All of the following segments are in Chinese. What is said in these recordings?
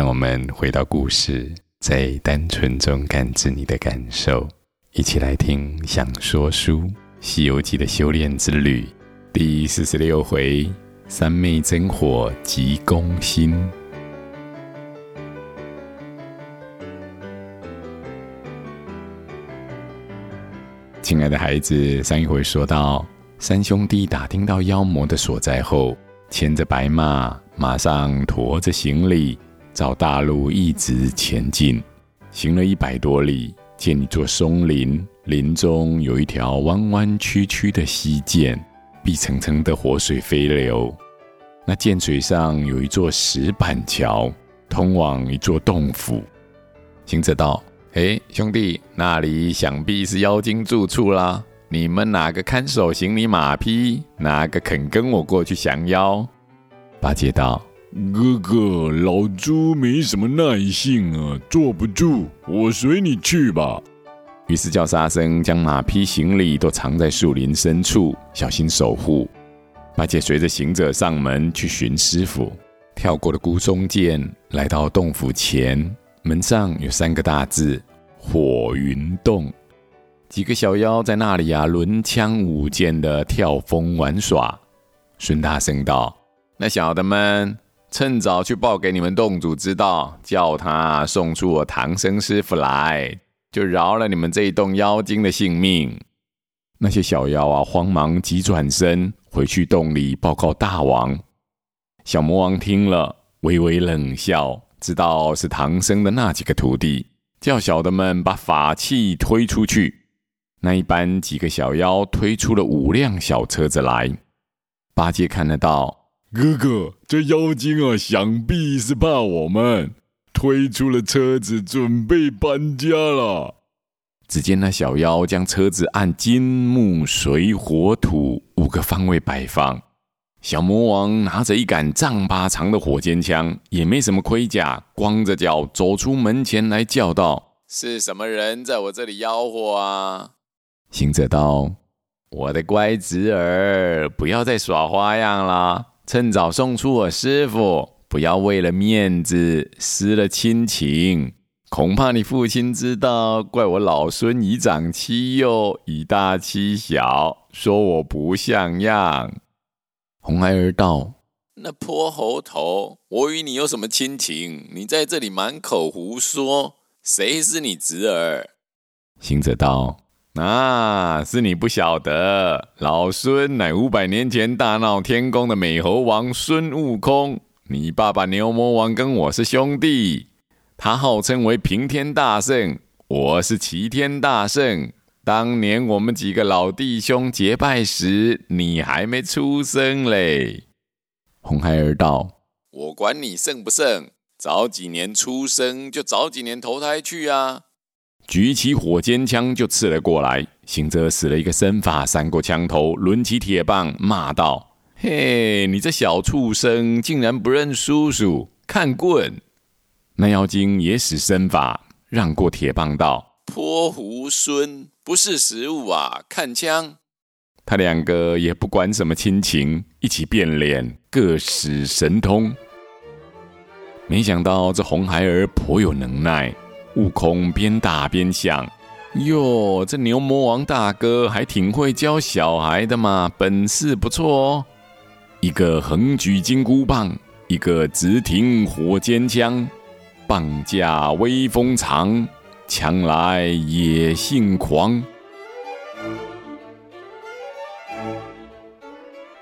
让我们回到故事，在单纯中感知你的感受。一起来听《想说书·西游记》的修炼之旅，第四十六回：三昧真火急攻心。亲爱的孩子，上一回说到，三兄弟打听到妖魔的所在后，牵着白马，马上驮着行李，照大路一直前进，行了一百多里。见一座松林，林中有一条弯弯曲曲的溪涧，碧层层的活水飞流。那涧水上有一座石板桥，通往一座洞府。行者道：“嘿，兄弟，那里想必是妖精住处啦。你们哪个看守行李马匹？哪个肯跟我过去降妖？”八戒道。哥哥，老猪没什么耐性啊，坐不住，我随你去吧。于是叫沙僧将马匹行李都藏在树林深处，小心守护。八戒随着行者上门去寻师傅，跳过了孤松涧，来到洞府前，门上有三个大字“火云洞”。几个小妖在那里啊，轮枪舞剑的跳风玩耍。孙大圣道：“那小的们。”趁早去报给你们洞主知道，叫他送出我唐僧师傅来，就饶了你们这一洞妖精的性命。那些小妖啊，慌忙急转身回去洞里报告大王。小魔王听了，微微冷笑，知道是唐僧的那几个徒弟，叫小的们把法器推出去。那一般几个小妖推出了五辆小车子来，八戒看得到。哥哥，这妖精啊，想必是怕我们推出了车子，准备搬家了。只见那小妖将车子按金木水火土五个方位摆放。小魔王拿着一杆丈八长的火尖枪，也没什么盔甲，光着脚走出门前来，叫道：“是什么人在我这里吆喝啊？”行者道：“我的乖侄儿，不要再耍花样了。”趁早送出我师傅，不要为了面子失了亲情。恐怕你父亲知道，怪我老孙以长欺幼，以大欺小，说我不像样。红孩儿道：“那泼猴头，我与你有什么亲情？你在这里满口胡说，谁是你侄儿？”行者道。啊，是你不晓得，老孙乃五百年前大闹天宫的美猴王孙悟空。你爸爸牛魔王跟我是兄弟，他号称为平天大圣，我是齐天大圣。当年我们几个老弟兄结拜时，你还没出生嘞。红孩儿道：“我管你圣不圣，早几年出生就早几年投胎去啊。”举起火尖枪就刺了过来，行者使了一个身法，闪过枪头，抡起铁棒，骂道：“嘿，你这小畜生，竟然不认叔叔！看棍！”那妖精也使身法，让过铁棒，道：“泼猢狲，不识时务啊！看枪！”他两个也不管什么亲情，一起变脸，各使神通。没想到这红孩儿颇有能耐。悟空边打边想：“哟，这牛魔王大哥还挺会教小孩的嘛，本事不错哦。”一个横举金箍棒，一个直挺火尖枪，棒架威风长，枪来野性狂。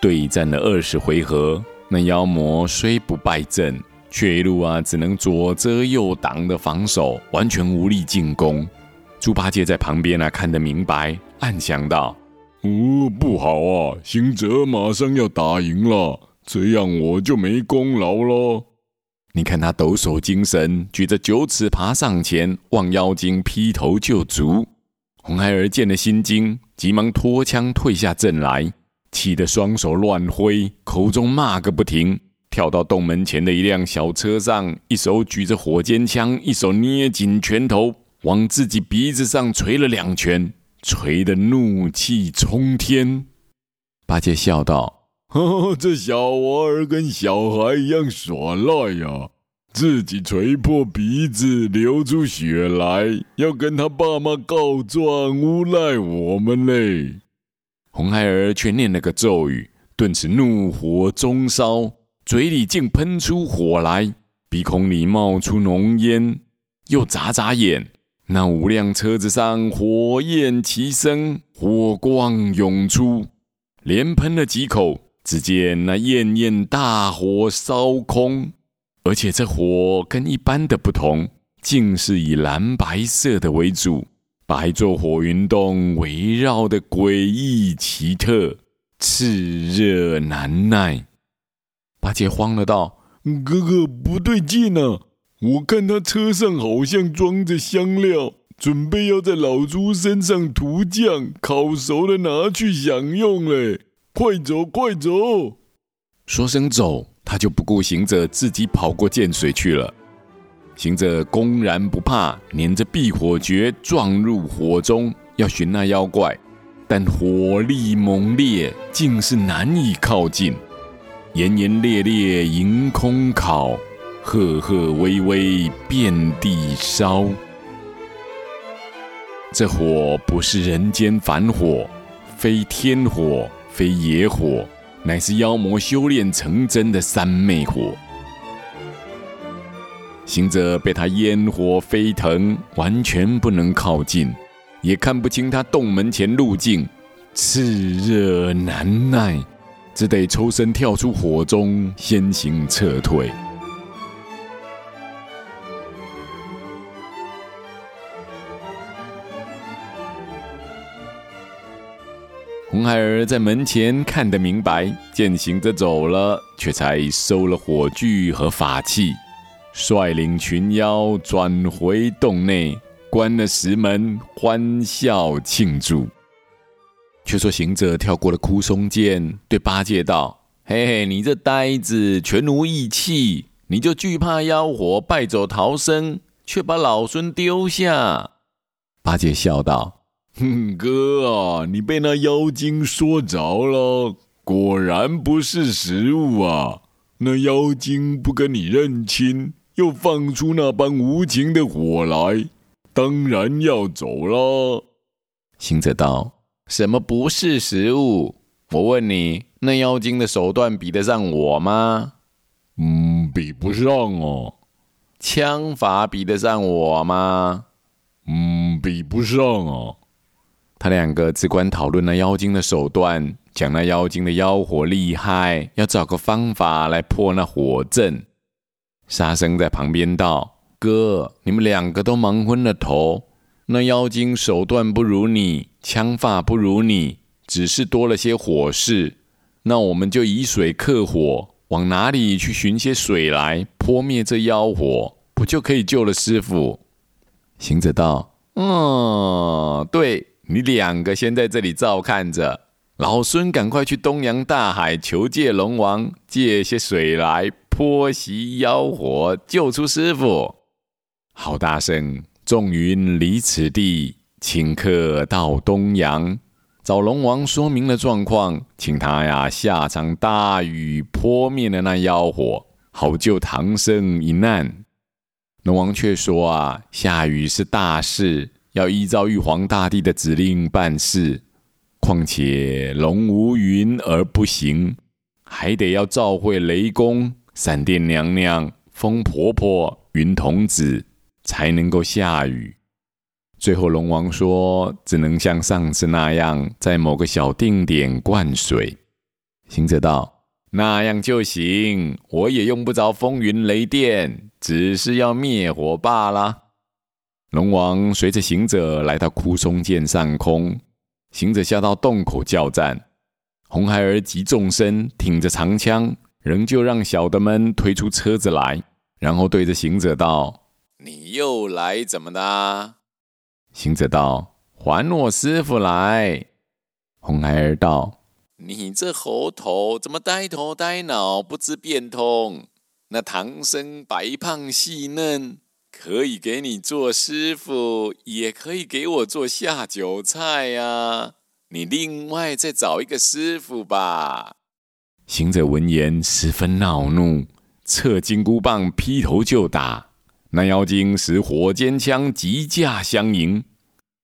对战了二十回合，那妖魔虽不败阵。却一路啊，只能左遮右挡的防守，完全无力进攻。猪八戒在旁边啊，看得明白，暗想道：“哦，不好啊，行者马上要打赢了，这样我就没功劳喽。”你看他抖擞精神，举着九尺耙上前，望妖精劈头就足。红孩儿见了心惊，急忙脱枪退下阵来，气得双手乱挥，口中骂个不停。跳到洞门前的一辆小车上，一手举着火尖枪，一手捏紧拳头，往自己鼻子上捶了两拳，捶得怒气冲天。八戒笑道：“呵呵，这小娃儿跟小孩一样耍赖呀！自己捶破鼻子流出血来，要跟他爸妈告状，诬赖我们嘞。红孩儿却念了个咒语，顿时怒火中烧，嘴里竟喷出火来，鼻孔里冒出浓烟，又眨眨眼。那五辆车子上火焰齐升，火光涌出，连喷了几口。只见那艳艳大火烧空。而且这火跟一般的不同，竟是以蓝白色的为主，把一座火云洞围绕的诡异奇特、炽热难耐。八戒慌了道：“哥哥不对劲啊！我看他车上好像装着香料，准备要在老猪身上涂酱，烤熟了拿去享用嘞！快走，快走！”说声走。他就不顾行者自己跑过涧水去了。行者公然不怕，捻着避火诀撞入火中，要寻那妖怪。但火力猛烈，竟是难以靠近。炎炎烈烈迎空烤，赫赫巍巍遍地烧。这火不是人间凡火，非天火，非野火。乃是妖魔修炼成真的三昧火，行者被他烟火飞腾，完全不能靠近，也看不清他洞门前路径，炽热难耐，只得抽身跳出火中，先行撤退。红孩儿在门前看得明白，见行者走了，却才收了火炬和法器，率领群妖转回洞内，关了石门，欢笑庆祝。却说行者跳过了枯松涧，对八戒道：“嘿嘿，你这呆子，全无义气，你就惧怕妖火，败走逃生，却把老孙丢下。”八戒笑道。哼，哥啊，你被那妖精说着了，果然不是食物啊！那妖精不跟你认亲，又放出那般无情的火来，当然要走了。行者道：“什么不是食物？我问你，那妖精的手段比得上我吗？嗯，比不上哦。枪法比得上我吗？嗯，比不上哦。”他两个只管讨论那妖精的手段，讲那妖精的妖火厉害，要找个方法来破那火阵。沙僧在旁边道：“哥，你们两个都忙昏了头。那妖精手段不如你，枪法不如你，只是多了些火势。那我们就以水克火，往哪里去寻些水来泼灭这妖火，不就可以救了师傅？”行者道：“嗯，对。”你两个先在这里照看着，老孙赶快去东洋大海求借龙王借些水来泼熄妖火，救出师傅。好大圣，众云离此地，请客到东洋，找龙王说明了状况，请他呀下场大雨泼灭了那妖火，好救唐僧一难。龙王却说啊，下雨是大事。要依照玉皇大帝的指令办事，况且龙无云而不行，还得要召会雷公、闪电娘娘、风婆婆、云童子，才能够下雨。最后龙王说，只能像上次那样，在某个小定点灌水。行者道：“那样就行，我也用不着风云雷电，只是要灭火罢了。”龙王随着行者来到枯松涧上空，行者下到洞口叫战。红孩儿急纵身，挺着长枪，仍旧让小的们推出车子来，然后对着行者道：“你又来怎么的？”行者道：“还我师傅来。”红孩儿道：“你这猴头怎么呆头呆脑，不知变通？那唐僧白胖细嫩。”可以给你做师傅，也可以给我做下酒菜呀、啊。你另外再找一个师傅吧。行者闻言十分恼怒，侧金箍棒劈头就打。那妖精使火尖枪急驾相迎。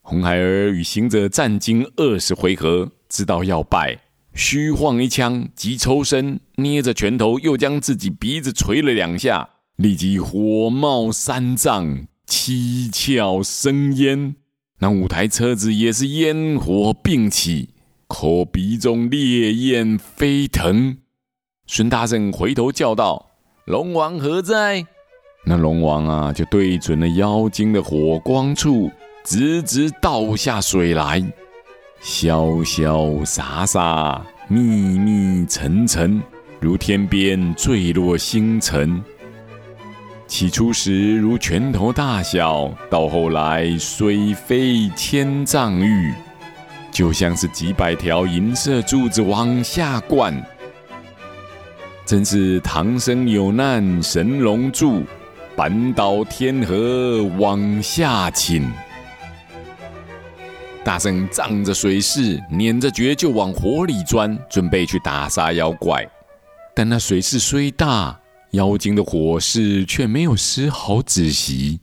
红孩儿与行者战经二十回合，知道要败，虚晃一枪，急抽身，捏着拳头，又将自己鼻子捶了两下，立即火冒三丈，七窍生烟。那五台车子也是烟火并起，口鼻中烈焰飞腾。孙大圣回头叫道：“龙王何在？”那龙王啊，就对准了妖精的火光处，直直倒下水来，潇潇洒洒，密密沉沉，如天边坠落星辰。起初时如拳头大小，到后来水飞千丈玉，就像是几百条银色柱子往下灌。真是唐僧有难神龙助，扳倒天河往下倾。大圣仗着水势，捻着诀就往火里钻，准备去打杀妖怪。但那水势虽大，妖精的火势却没有丝毫止息。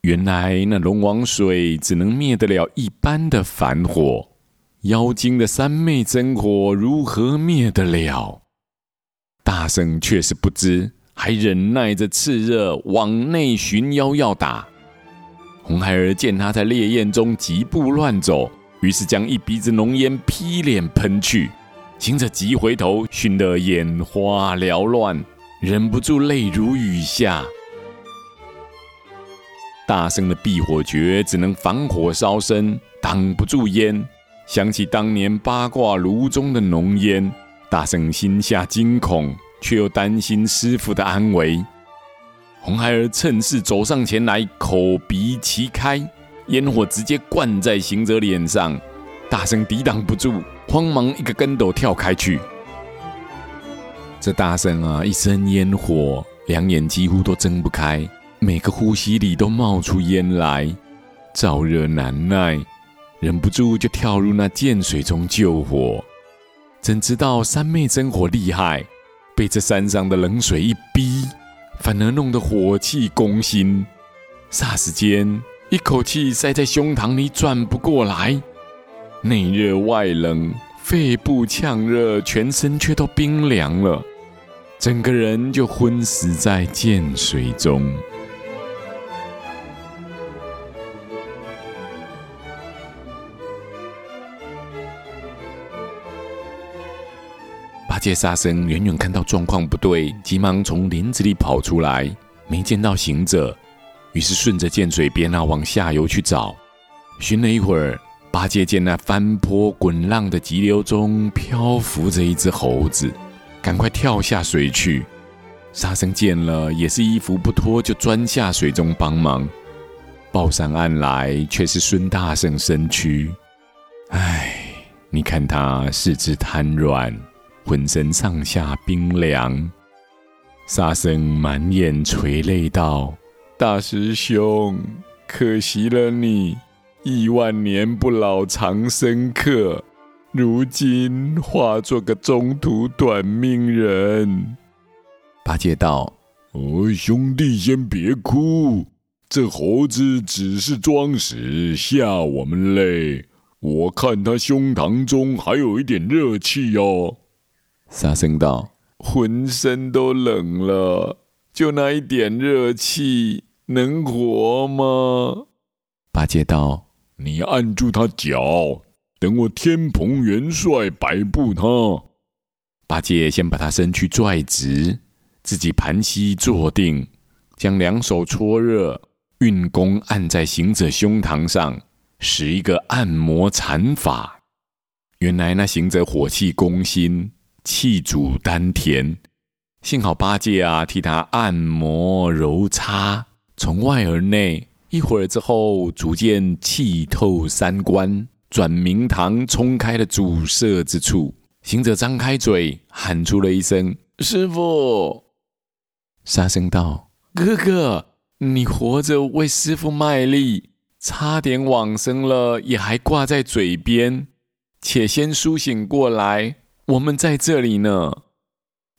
原来那龙王水只能灭得了一般的凡火，妖精的三昧真火如何灭得了？大圣却是不知，还忍耐着炽热往内寻妖要打。红孩儿见他在烈焰中疾步乱走，于是将一鼻子浓烟劈脸喷去。行者急回头，熏得眼花缭乱。忍不住泪如雨下，大圣的避火诀只能防火烧身，挡不住烟。想起当年八卦炉中的浓烟，大圣心下惊恐，却又担心师傅的安危。红孩儿趁势走上前来，口鼻齐开，烟火直接灌在行者脸上。大圣抵挡不住，慌忙一个跟斗跳开去。这大圣啊，一身烟火，两眼几乎都睁不开，每个呼吸里都冒出烟来，燥热难耐，忍不住就跳入那涧水中救火。怎知道三昧真火厉害，被这山上的冷水一逼，反而弄得火气攻心，霎时间一口气塞在胸膛里转不过来，内热外冷，肺部呛热，全身却都冰凉了。整个人就昏死在涧水中。八戒、沙僧远远看到状况不对，急忙从林子里跑出来，没见到行者，于是顺着涧水边啊往下游去找。寻了一会儿，八戒见那翻波滚浪的急流中漂浮着一只猴子。赶快跳下水去！沙僧见了，也是衣服不脱就钻下水中帮忙。抱上岸来，却是孙大圣身躯。唉，你看他四肢瘫软，浑身上下冰凉。沙僧满眼垂泪道：“大师兄，可惜了你，亿万年不老长生客。”如今化作个中途短命人。八戒道：“哦，兄弟先别哭，这猴子只是装死吓我们嘞。我看他胸膛中还有一点热气哦。”沙僧道：“浑身都冷了，就那一点热气能活吗？”八戒道：“你按住他脚。”等我天蓬元帅摆布他，八戒先把他身躯拽直，自己盘膝坐定，将两手搓热，运功按在行者胸膛上，使一个按摩禅法。原来那行者火气攻心，气阻丹田，幸好八戒啊替他按摩揉擦，从外而内，一会儿之后，逐渐气透三关。转明堂冲开了阻塞之处，行者张开嘴喊出了一声：“师傅！”沙僧道：“哥哥，你活着为师傅卖力，差点往生了，也还挂在嘴边。且先苏醒过来，我们在这里呢。”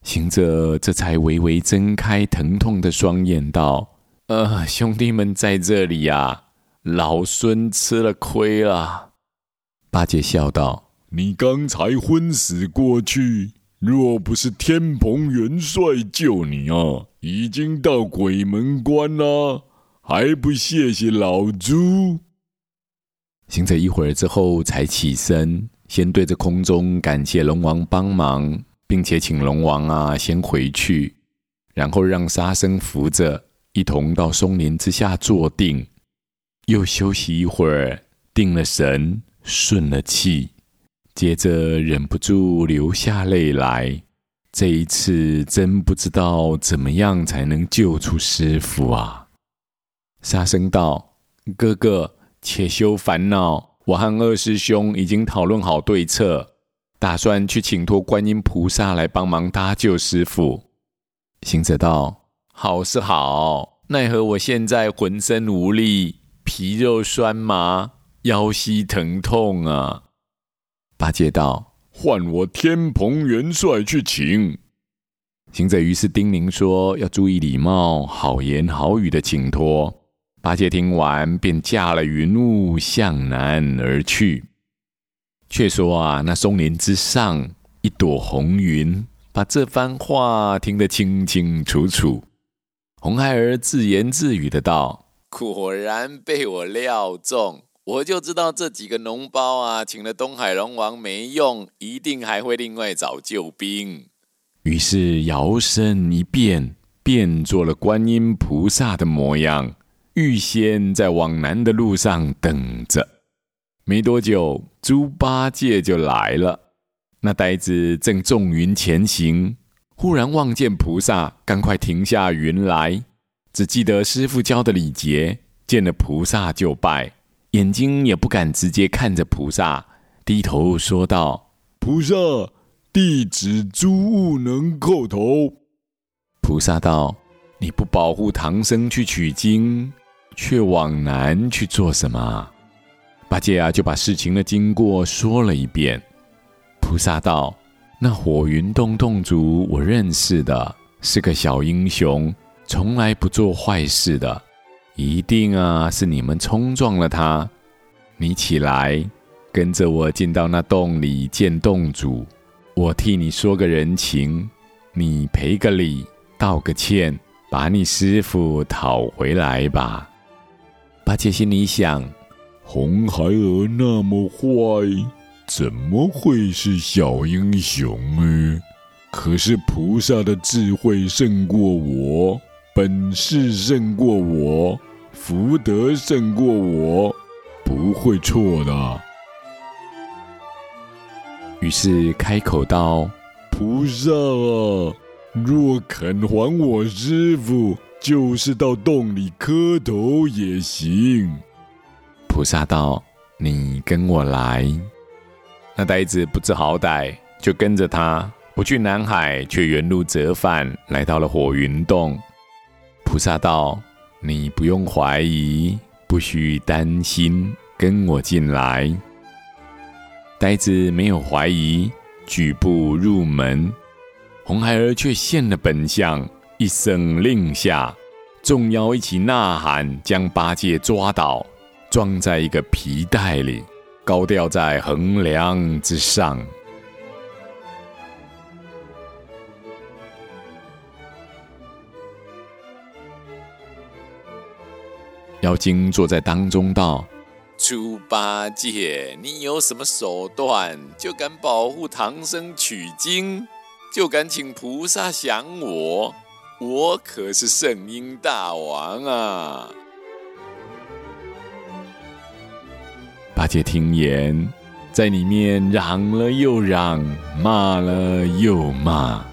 行者这才微微睁开疼痛的双眼，道：“呃，兄弟们在这里呀、啊，老孙吃了亏了。”八戒笑道：“你刚才昏死过去，若不是天蓬元帅救你啊，已经到鬼门关了，还不谢谢老猪？”行者一会儿之后才起身，先对着空中感谢龙王帮忙，并且请龙王啊先回去，然后让沙僧扶着一同到松林之下坐定，又休息一会儿，定了神。顺了气，接着忍不住流下泪来。这一次真不知道怎么样才能救出师父啊！沙僧道：“哥哥，且休烦恼，我和二师兄已经讨论好对策，打算去请托观音菩萨来帮忙搭救师父。”行者道：“好是好，奈何我现在浑身无力，皮肉酸麻。”腰膝疼痛啊！八戒道：“换我天蓬元帅去请。”行者于是叮咛说：“要注意礼貌，好言好语的请托。”八戒听完，便驾了云雾向南而去。却说啊，那松林之上，一朵红云把这番话听得清清楚楚。红孩儿自言自语的道：“果然被我料中。”我就知道这几个脓包啊，请了东海龙王没用，一定还会另外找救兵。于是摇身一变，变做了观音菩萨的模样，预先在往南的路上等着。没多久，猪八戒就来了。那呆子正纵云前行，忽然望见菩萨，赶快停下云来，只记得师傅教的礼节，见了菩萨就拜。眼睛也不敢直接看着菩萨，低头说道：“菩萨，弟子诸悟能叩头。”菩萨道：“你不保护唐僧去取经，却往南去做什么？”八戒啊，就把事情的经过说了一遍。菩萨道：“那火云洞洞主，我认识的，是个小英雄，从来不做坏事的。”一定啊，是你们冲撞了他。你起来，跟着我进到那洞里见洞主，我替你说个人情，你赔个礼，道个歉，把你师傅讨回来吧。八戒心里想：红孩儿那么坏，怎么会是小英雄呢？可是菩萨的智慧胜过我。本事胜过我，福德胜过我，不会错的。于是开口道：“菩萨啊，若肯还我师父，就是到洞里磕头也行。”菩萨道：“你跟我来。”那呆子不知好歹，就跟着他，不去南海，却原路折返，来到了火云洞。菩萨道：“你不用怀疑，不需担心，跟我进来。”呆子没有怀疑，举步入门。红孩儿却现了本相，一声令下，众妖一起呐喊，将八戒抓倒，装在一个皮袋里，高吊在横梁之上。妖精坐在当中道：“猪八戒，你有什么手段，就敢保护唐僧取经，就敢请菩萨降我？我可是圣婴大王啊！”八戒听言，在里面嚷了又嚷，骂了又骂。